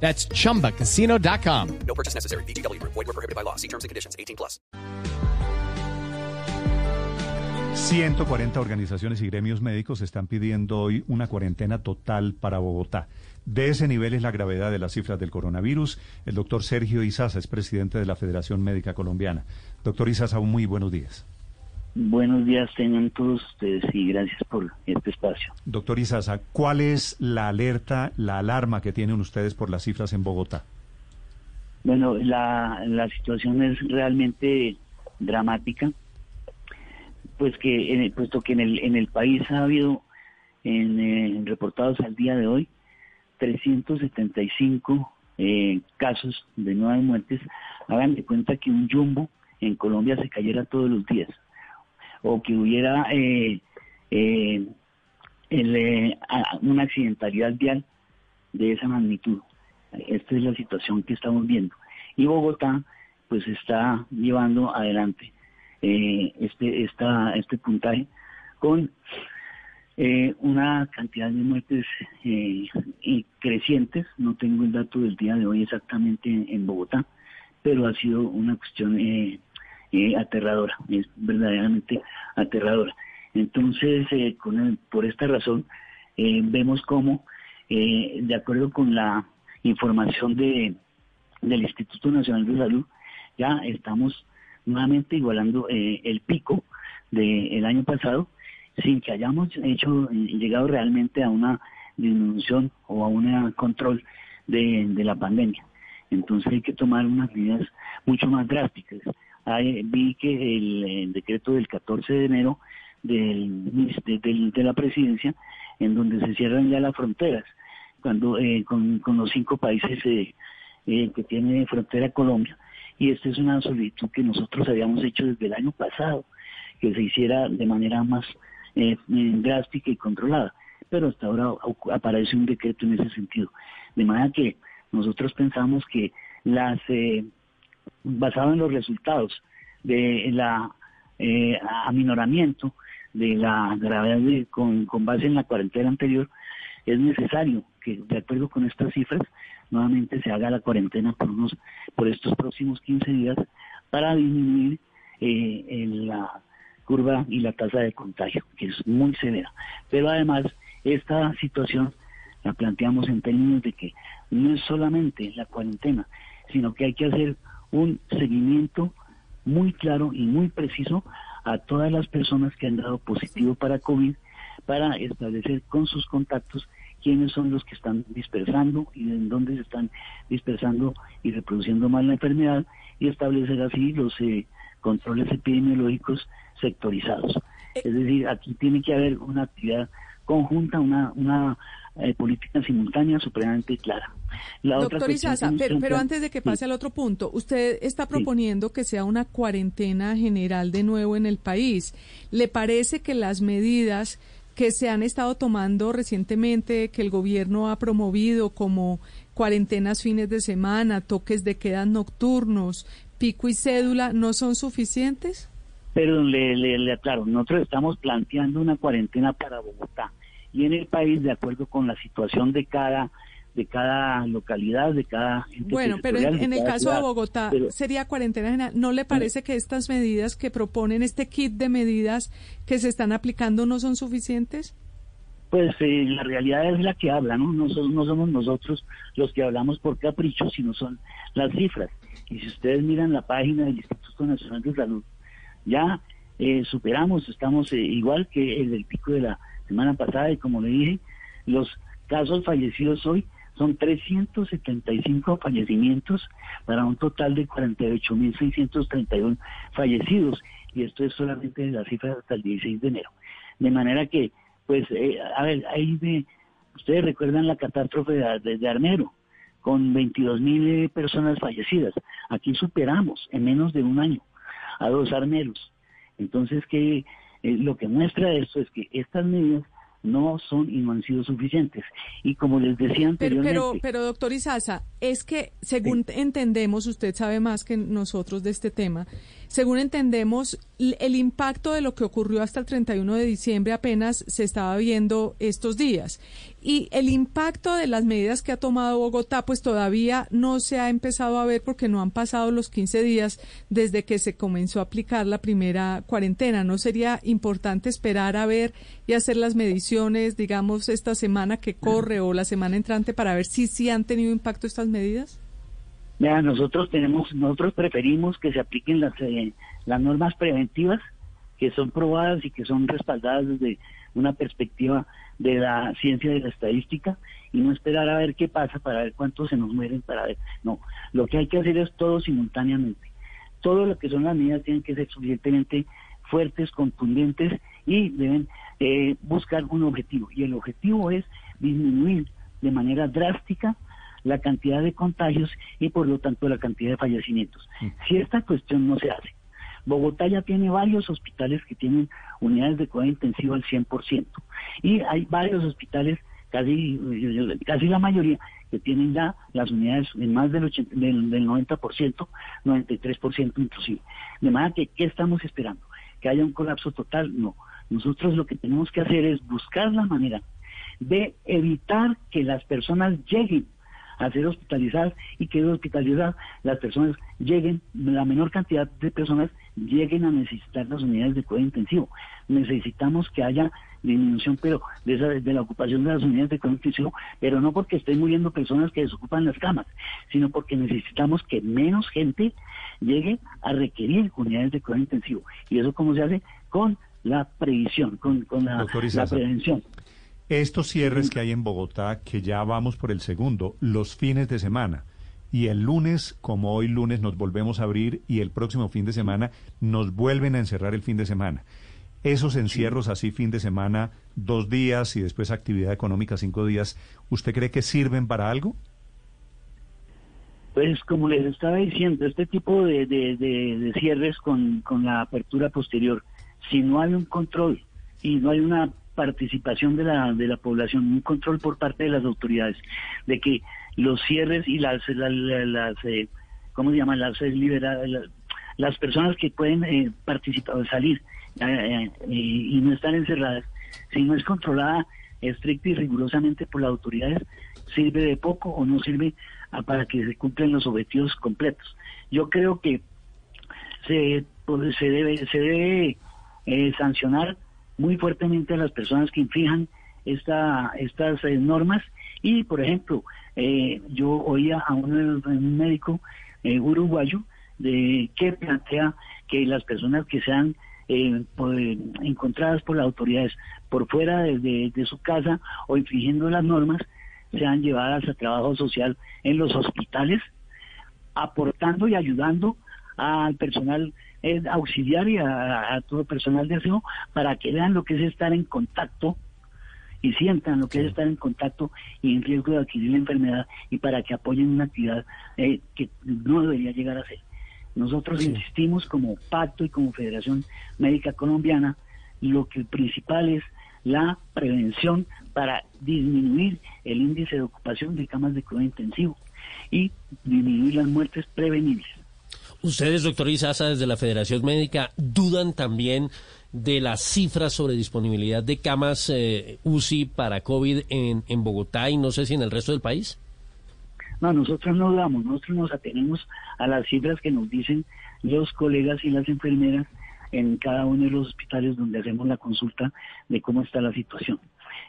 That's chumbacasino.com. No purchase necessary. BGW. Void were prohibited by law. See terms and conditions. 18 plus. 140 organizaciones y gremios médicos están pidiendo hoy una cuarentena total para Bogotá. De ese nivel es la gravedad de las cifras del coronavirus. El doctor Sergio Izaza es presidente de la Federación Médica Colombiana. Doctor Izaza, muy buenos días. Buenos días tengan todos ustedes y gracias por este espacio. Doctor Izaza, ¿cuál es la alerta, la alarma que tienen ustedes por las cifras en Bogotá? Bueno, la, la situación es realmente dramática, pues que en puesto que en el, en el país ha habido en, eh, reportados al día de hoy 375 eh, casos de nuevas muertes, hagan de cuenta que un jumbo en Colombia se cayera todos los días o que hubiera eh, eh, el, eh, una accidentalidad vial de esa magnitud. Esta es la situación que estamos viendo. Y Bogotá pues está llevando adelante este, esta, este puntaje con una cantidad de muertes crecientes. No tengo el dato del día de hoy exactamente en, Bogotá, pero ha sido una cuestión eh, aterradora, es verdaderamente aterradora. Entonces, eh, con por esta razón, eh, vemos cómo, de acuerdo con la información de, del Instituto Nacional de Salud, ya estamos nuevamente igualando el pico del año pasado, sin que hayamos hecho llegado realmente a una disminución o a un control de, de la pandemia. Entonces hay que tomar unas medidas mucho más drásticas vi que el, decreto del 14 de enero del, de, la presidencia, en donde se cierran ya las fronteras, cuando eh, con, los cinco países eh, eh, que tiene frontera Colombia. Y esta es una solicitud que nosotros habíamos hecho desde el año pasado, que se hiciera de manera más drástica y controlada. Pero hasta ahora aparece un decreto en ese sentido. De manera que nosotros pensamos que las basado en los resultados de la eh, aminoramiento de la gravedad con, base en la cuarentena anterior, es necesario que, de acuerdo con estas cifras, nuevamente se haga la cuarentena por, unos, por estos próximos 15 días para disminuir eh, la curva y la tasa de contagio, que es muy severa. Pero además, esta situación la planteamos en términos de que no es solamente la cuarentena, sino que hay que hacer un seguimiento muy claro y muy preciso a todas las personas que han dado positivo para COVID para establecer con sus contactos quiénes son los que están dispersando y en dónde se están dispersando y reproduciendo más la enfermedad y establecer así los eh, controles epidemiológicos sectorizados. Eh. Es decir, aquí tiene que haber una actividad conjunta, una, una eh, política simultánea supremamente clara. Doctor Izaza, pero, antes de que pase al otro punto, usted está proponiendo que sea una cuarentena general de nuevo en el país. ¿Le parece que las medidas que se han estado tomando recientemente, que el gobierno ha promovido como cuarentenas fines de semana, toques de queda nocturnos, pico y cédula, no son suficientes? Pero le, le, le aclaro, nosotros estamos planteando una cuarentena para Bogotá y en el país de acuerdo con la situación de cada de cada localidad, de cada... Bueno, pero en, el caso de Bogotá sería cuarentena general. ¿No le parece que estas medidas que proponen, este kit de medidas que se están aplicando no son suficientes? Pues eh, la realidad es la que habla, ¿no? No, no somos nosotros los que hablamos por capricho, sino son las cifras. Y si ustedes miran la página del Instituto Nacional de Salud, ya eh, superamos, estamos eh, igual que el del pico de la semana pasada y como le dije, los casos fallecidos hoy son 375 fallecimientos para un total de 48.631 fallecidos. Y esto es solamente la cifra hasta el 16 de enero. De manera que, pues, eh, a ver, ahí de, ustedes recuerdan la catástrofe de, de, Armero, con 22 mil eh, personas fallecidas. Aquí superamos en menos de un año a dos armeros. Entonces, que lo que muestra esto es que estas medidas no son y no han sido suficientes. Y como les decía anteriormente... Pero, pero, doctor Izaza, es que según entendemos, usted sabe más que nosotros de este tema, según entendemos, el impacto de lo que ocurrió hasta el 31 de diciembre apenas se estaba viendo estos días. Y el impacto de las medidas que ha tomado Bogotá, pues todavía no se ha empezado a ver porque no han pasado los 15 días desde que se comenzó a aplicar la primera cuarentena. ¿No sería importante esperar a ver y hacer las mediciones, digamos, esta semana que corre o la semana entrante para ver si sí han tenido impacto estas medidas? Mira, nosotros tenemos, nosotros preferimos que se apliquen las, eh, las normas preventivas que son probadas y que son respaldadas desde una perspectiva de la ciencia de la estadística y no esperar a ver qué pasa para ver cuántos se nos mueren para ver. No, lo que hay que hacer es todo simultáneamente. Todo lo que son las medidas tienen que ser suficientemente fuertes, contundentes y deben eh, buscar un objetivo. Y el objetivo es disminuir de manera drástica la cantidad de contagios y por lo tanto la cantidad de fallecimientos. Si esta cuestión no se hace, Bogotá ya tiene varios hospitales que tienen unidades de cuidado intensivo al 100% y hay varios hospitales, casi, casi la mayoría, que tienen ya las unidades en más del, 80, del, del 90%, 93% inclusive. De manera que, ¿qué estamos esperando? ¿Que haya un colapso total? No. Nosotros lo que tenemos que hacer es buscar la manera de evitar que las personas lleguen a ser hospitalizadas y que de hospitalizadas las personas lleguen, la menor cantidad de personas lleguen a necesitar las unidades de cuidado intensivo. Necesitamos que haya disminución pero de, de la ocupación de las unidades de cuidado intensivo, pero no porque estén muriendo personas que desocupan las camas, sino porque necesitamos que menos gente llegue a requerir unidades de cuidado intensivo. ¿Y eso cómo se hace? Con la previsión, con, con la, la prevención. Estos cierres que hay en Bogotá, que ya vamos por el segundo, los fines de semana, y el lunes, como hoy lunes, nos volvemos a abrir y el próximo fin de semana nos vuelven a encerrar el fin de semana. Esos encierros así fin de semana, dos días y después actividad económica cinco días, ¿usted cree que sirven para algo? Pues como les estaba diciendo, este tipo de, de cierres con, con la apertura posterior, si no hay un control y no hay una participación de la, de la población, un control por parte de las autoridades, de que los cierres y las, las, eh, ¿cómo se llaman? Las, eh, las personas que pueden eh, participar, salir y no están encerradas, si no es controlada estricta y rigurosamente por las autoridades, sirve de poco o no sirve para que se cumplan los objetivos completos. Yo creo que se, pues, se debe, se debe sancionar muy fuertemente a las personas que inflijan esta, estas eh, normas. Y, por ejemplo, eh, yo oía a un, médico eh, uruguayo de que plantea que las personas que sean encontradas por las autoridades por fuera de, su casa o infringiendo las normas sean llevadas a trabajo social en los hospitales, aportando y ayudando al personal es auxiliar y a, todo personal de aseo para que vean lo que es estar en contacto y sientan lo que es estar en contacto y en riesgo de adquirir la enfermedad y para que apoyen una actividad eh, que no debería llegar a ser. Nosotros insistimos como pacto y como Federación Médica Colombiana, lo que principal es la prevención para disminuir el índice de ocupación de camas de cuidado intensivo y disminuir las muertes prevenibles. Ustedes, doctor Izaza, desde la Federación Médica, dudan también de las cifras sobre disponibilidad de camas eh, UCI para COVID en, Bogotá y no sé si en el resto del país. No, nosotros no dudamos, nosotros nos atenemos a las cifras que nos dicen los colegas y las enfermeras en cada uno de los hospitales donde hacemos la consulta de cómo está la situación.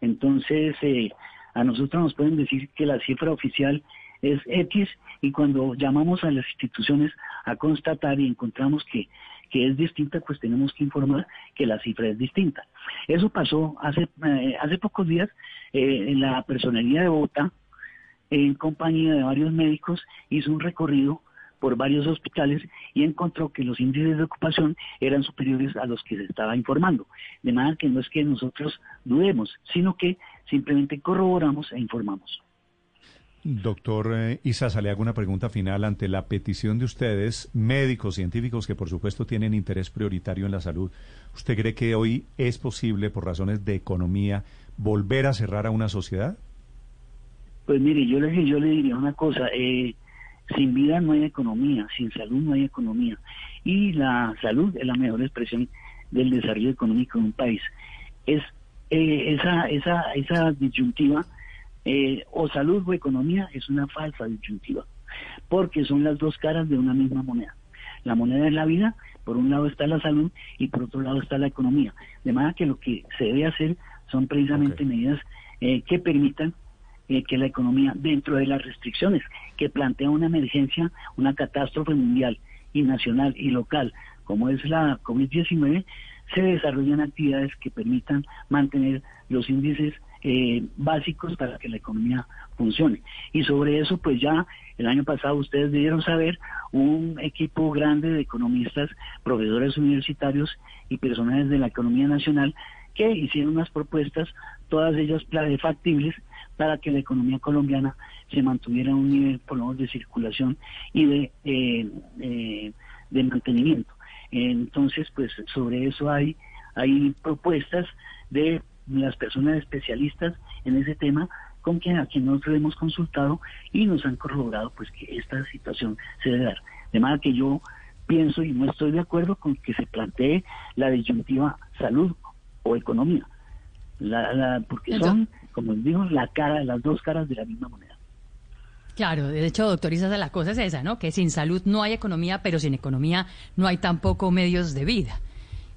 Entonces, eh, a nosotros nos pueden decir que la cifra oficial es X y cuando llamamos a las instituciones a constatar y encontramos que, que es distinta, pues tenemos que informar que la cifra es distinta. Eso pasó hace, eh, hace pocos días eh, en la personería de Bogotá, en compañía de varios médicos, hizo un recorrido por varios hospitales y encontró que los índices de ocupación eran superiores a los que se estaba informando. De manera que no es que nosotros dudemos, sino que simplemente corroboramos e informamos. Doctor eh, Isasa, le hago una pregunta final ante la petición de ustedes, médicos, científicos, que por supuesto tienen interés prioritario en la salud. ¿Usted cree que hoy es posible, por razones de economía, volver a cerrar a una sociedad? Pues mire, yo le, yo le diría una cosa, eh, sin vida no hay economía, sin salud no hay economía. Y la salud es la mejor expresión del desarrollo económico de un país. Es eh, esa, esa, esa disyuntiva eh, o salud o economía es una falsa disyuntiva, porque son las dos caras de una misma moneda. La moneda es la vida, por un lado está la salud y por otro lado está la economía. De manera que lo que se debe hacer son precisamente medidas eh, que permitan eh, que la economía, dentro de las restricciones que plantea una emergencia, una catástrofe mundial y nacional y local, como es la COVID-19, se desarrollen actividades que permitan mantener los índices eh, básicos para que la economía funcione. Y sobre eso, pues ya el año pasado ustedes debieron saber un equipo grande de economistas, profesores universitarios y personajes de la economía nacional que hicieron unas propuestas, todas ellas factibles, para que la economía colombiana se mantuviera a un nivel, por lo menos, de circulación y de, eh, eh, de mantenimiento. Entonces, pues sobre eso hay, hay propuestas de las personas especialistas en ese tema con quien a quien nosotros hemos consultado y nos han corroborado pues que esta situación se debe dar. De manera que yo pienso y no estoy de acuerdo con que se plantee la disyuntiva salud o economía, la, porque son, como les digo, la cara, las dos caras de la misma moneda. Claro, de hecho, doctor Isa, la cosa es esa, ¿no? Que sin salud no hay economía, pero sin economía no hay tampoco medios de vida.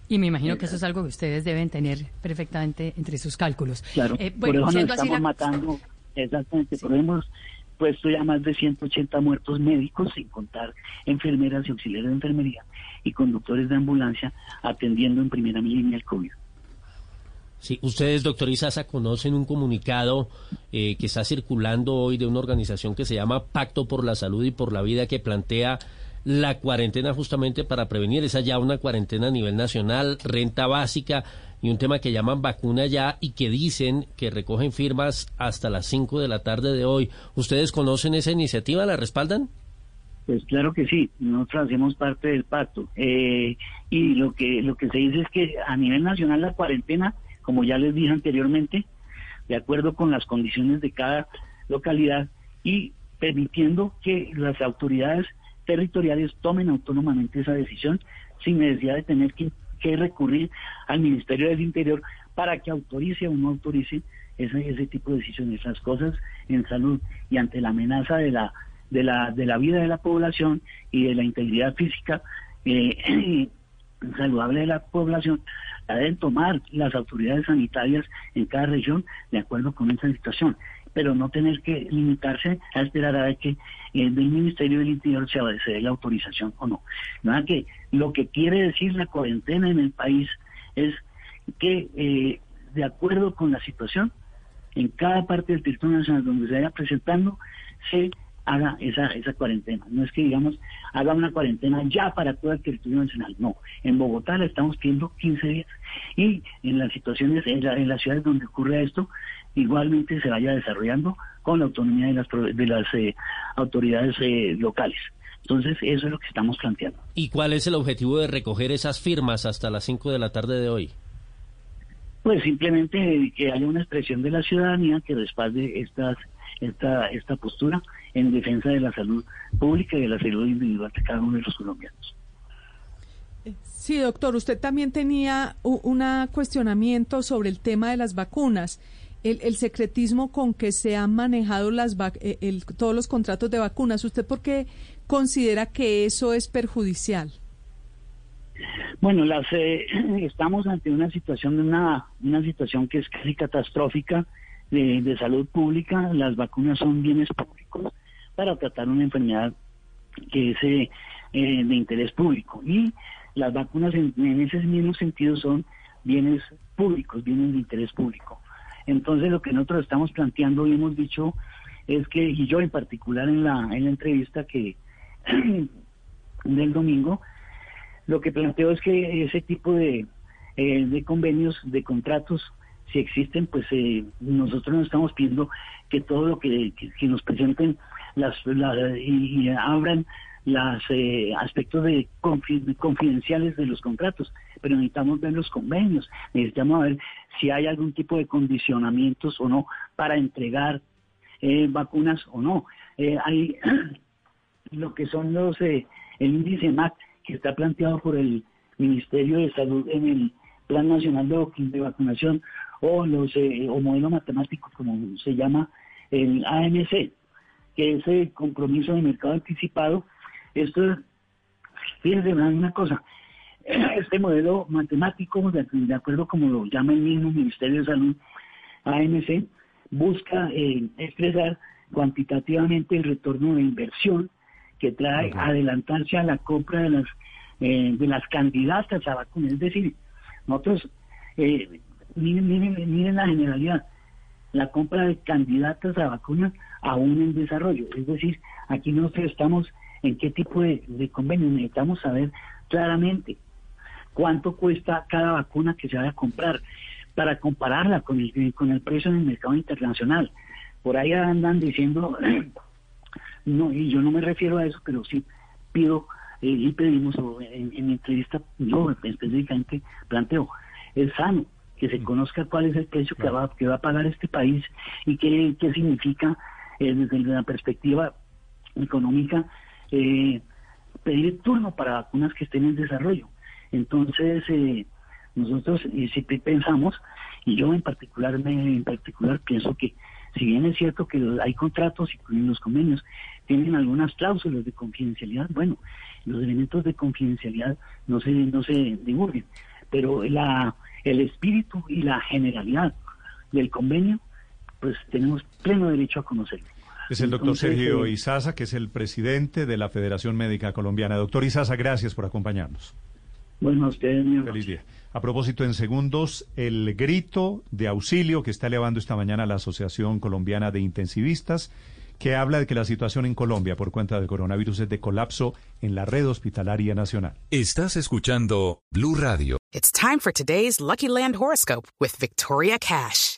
Y me imagino que eso es algo que ustedes deben tener perfectamente entre sus cálculos. Claro, eh, por eso nos estamos matando, exactamente, por eso hemos puesto ya más de 180 muertos médicos, sin contar enfermeras y auxiliares de enfermería y conductores de ambulancia atendiendo en primera línea el COVID. Sí, ustedes, doctor Isaza, conocen un comunicado eh, que está circulando hoy de una organización que se llama Pacto por la Salud y por la Vida que plantea la cuarentena justamente para prevenir. Esa ya una cuarentena a nivel nacional, renta básica y un tema que llaman vacuna ya y que dicen que recogen firmas hasta las 5 de la tarde de hoy. ¿Ustedes conocen esa iniciativa? ¿La respaldan? Pues claro que sí, nosotros hacemos parte del pacto. Eh, y lo que, lo que se dice es que a nivel nacional la cuarentena, como ya les dije anteriormente, de acuerdo con las condiciones de cada localidad y permitiendo que las autoridades territoriales tomen autónomamente esa decisión sin necesidad de tener que, recurrir al Ministerio del Interior para que autorice o no autorice ese, ese tipo de decisiones. Las cosas en salud y ante la amenaza de la, de la, de la vida de la población y de la integridad física eh, saludable de la población, la deben tomar las autoridades sanitarias en cada región de acuerdo con esa situación pero no tener que limitarse a esperar a ver que eh, del Ministerio del Interior se, dé la autorización o no. Nada que lo que quiere decir la cuarentena en el país es que, eh, de acuerdo con la situación, en cada parte del territorio nacional donde se vaya presentando, se haga esa, esa cuarentena. No es que, digamos, haga una cuarentena ya para todo el territorio nacional. No, en Bogotá le estamos pidiendo 15 días. Y en las situaciones, en, en las ciudades donde ocurre esto, igualmente se vaya desarrollando con la autonomía de las, de las eh, autoridades eh, locales. Entonces, eso es lo que estamos planteando. ¿Y cuál es el objetivo de recoger esas firmas hasta las 5 de la tarde de hoy? Pues simplemente que haya una expresión de la ciudadanía que respalde estas, esta, esta postura en defensa de la salud pública y de la salud individual de cada uno de los colombianos. Sí, doctor, usted también tenía un cuestionamiento sobre el tema de las vacunas el, secretismo con que se han manejado las eh, todos los contratos de vacunas. ¿Usted por qué considera que eso es perjudicial? Bueno, las, eh, estamos ante una situación de una, situación que es casi catastrófica de, salud pública. Las vacunas son bienes públicos para tratar una enfermedad que es eh, de interés público. Y las vacunas en, ese mismo sentido son bienes públicos, bienes de interés público. Entonces lo que nosotros estamos planteando y hemos dicho es que, y yo en particular en la, en la entrevista que del domingo, lo que planteo es que ese tipo de, eh, de convenios, de contratos, si existen, pues eh, nosotros nos estamos pidiendo que todo lo que, que, nos presenten las, y, abran los eh, aspectos de confidenciales de los contratos, pero necesitamos ver los convenios, necesitamos ver si hay algún tipo de condicionamientos o no para entregar eh, vacunas o no. Eh, hay lo que son los el índice MAC que está planteado por el Ministerio de Salud en el Plan Nacional de, Vacunación o los o modelo matemático como se llama el AMC, que es el compromiso de mercado anticipado. Esto, fíjense una cosa, este modelo matemático, de, acuerdo como lo llama el mismo Ministerio de Salud, AMC, busca eh, expresar cuantitativamente el retorno de inversión que trae adelantarse a la compra de las eh, de las candidatas a vacunas. Es decir, nosotros, eh, miren, miren, miren la generalidad, la compra de candidatas a vacunas aún en desarrollo. Es decir, aquí nosotros estamos en qué tipo de, convenio. Necesitamos saber claramente cuánto cuesta cada vacuna que se vaya a comprar para compararla con el, con el precio en el mercado internacional. Por ahí andan diciendo, no, y yo no me refiero a eso, pero sí pido eh, y pedimos en, en mi entrevista, yo específicamente planteo, es sano que se mm. conozca cuál es el precio que, va, que va a pagar este país y qué, qué significa eh, desde la perspectiva económica eh, pedir turno para vacunas que estén en desarrollo. Entonces, eh, nosotros si pensamos, y yo en particular, en particular pienso que si bien es cierto que hay contratos y los convenios tienen algunas cláusulas de confidencialidad, bueno, los elementos de confidencialidad no se, no se divulguen, pero la el espíritu y la generalidad del convenio, pues tenemos pleno derecho a conocerlo. Es el doctor Sergio eh, Izaza, que es el presidente de la Federación Médica Colombiana. Doctor Izaza, gracias por acompañarnos. Bueno, a ustedes, mi Feliz día. A propósito, en segundos, el grito de auxilio que está elevando esta mañana la Asociación Colombiana de Intensivistas que habla de que la situación en Colombia por cuenta del coronavirus es de colapso en la red hospitalaria nacional. Estás escuchando Blue Radio. It's time for today's Lucky Land horoscope with Victoria Cash.